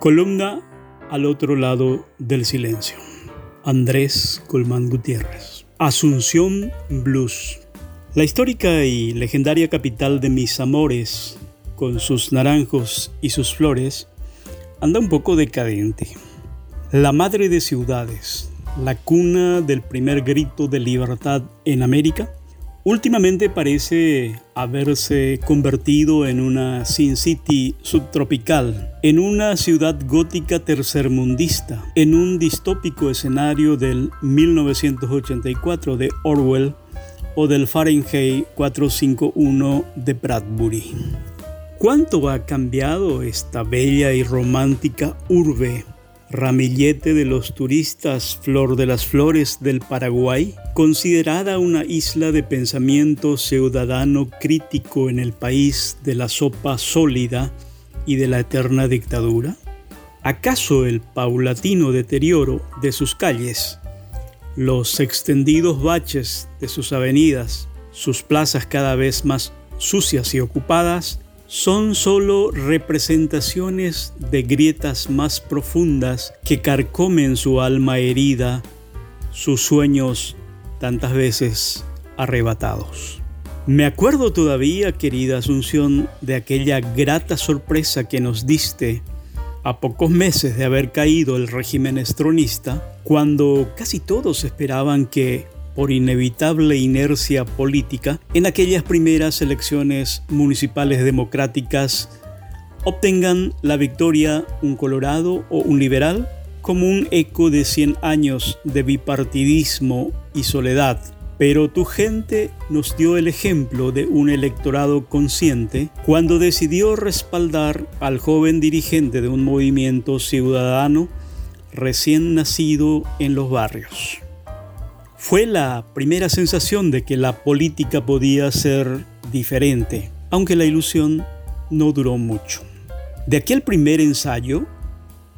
Columna al otro lado del silencio. Andrés Colmán Gutiérrez. Asunción Blues. La histórica y legendaria capital de mis amores, con sus naranjos y sus flores, anda un poco decadente. La madre de ciudades, la cuna del primer grito de libertad en América, Últimamente parece haberse convertido en una Sin City subtropical, en una ciudad gótica tercermundista, en un distópico escenario del 1984 de Orwell o del Fahrenheit 451 de Bradbury. ¿Cuánto ha cambiado esta bella y romántica urbe ramillete de los turistas, flor de las flores del Paraguay, considerada una isla de pensamiento ciudadano crítico en el país de la sopa sólida y de la eterna dictadura? ¿Acaso el paulatino deterioro de sus calles, los extendidos baches de sus avenidas, sus plazas cada vez más sucias y ocupadas, son solo representaciones de grietas más profundas que carcomen su alma herida, sus sueños tantas veces arrebatados. Me acuerdo todavía, querida Asunción, de aquella grata sorpresa que nos diste a pocos meses de haber caído el régimen estronista, cuando casi todos esperaban que por inevitable inercia política, en aquellas primeras elecciones municipales democráticas obtengan la victoria un colorado o un liberal como un eco de 100 años de bipartidismo y soledad. Pero tu gente nos dio el ejemplo de un electorado consciente cuando decidió respaldar al joven dirigente de un movimiento ciudadano recién nacido en los barrios. Fue la primera sensación de que la política podía ser diferente, aunque la ilusión no duró mucho. De aquel primer ensayo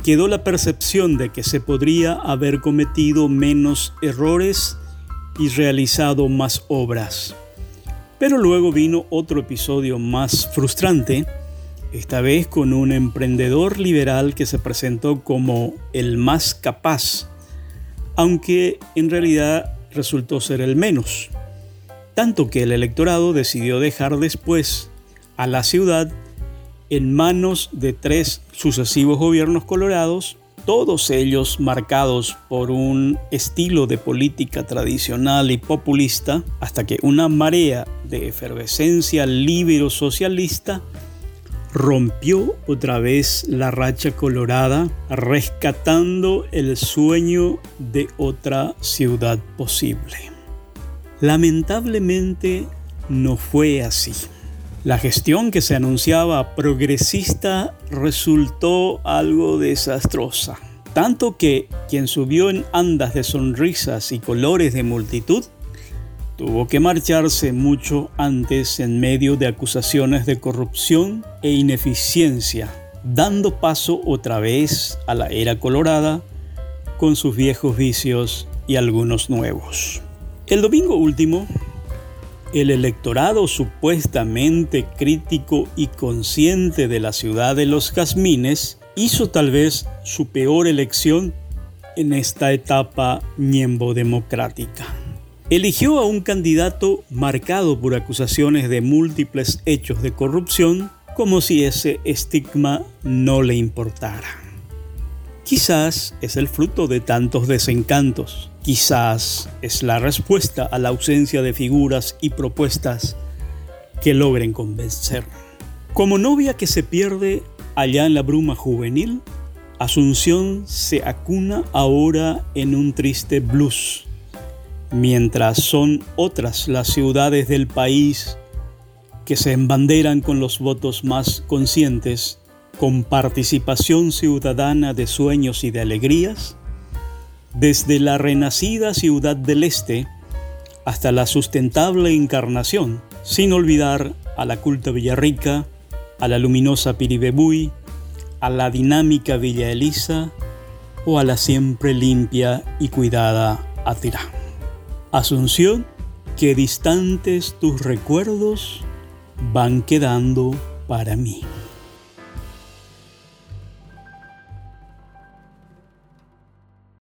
quedó la percepción de que se podría haber cometido menos errores y realizado más obras. Pero luego vino otro episodio más frustrante, esta vez con un emprendedor liberal que se presentó como el más capaz aunque en realidad resultó ser el menos. Tanto que el electorado decidió dejar después a la ciudad en manos de tres sucesivos gobiernos colorados, todos ellos marcados por un estilo de política tradicional y populista, hasta que una marea de efervescencia libero-socialista rompió otra vez la racha colorada, rescatando el sueño de otra ciudad posible. Lamentablemente no fue así. La gestión que se anunciaba progresista resultó algo desastrosa, tanto que quien subió en andas de sonrisas y colores de multitud Tuvo que marcharse mucho antes en medio de acusaciones de corrupción e ineficiencia, dando paso otra vez a la era colorada con sus viejos vicios y algunos nuevos. El domingo último, el electorado supuestamente crítico y consciente de la ciudad de los jazmines hizo tal vez su peor elección en esta etapa ñembo democrática eligió a un candidato marcado por acusaciones de múltiples hechos de corrupción como si ese estigma no le importara. Quizás es el fruto de tantos desencantos, quizás es la respuesta a la ausencia de figuras y propuestas que logren convencer. Como novia que se pierde allá en la bruma juvenil, Asunción se acuna ahora en un triste blues mientras son otras las ciudades del país que se embanderan con los votos más conscientes, con participación ciudadana de sueños y de alegrías, desde la renacida ciudad del Este hasta la sustentable encarnación, sin olvidar a la culta Villarrica, a la luminosa Piribebuy, a la dinámica Villa Elisa o a la siempre limpia y cuidada Atirá. Asunción, que distantes tus recuerdos van quedando para mí.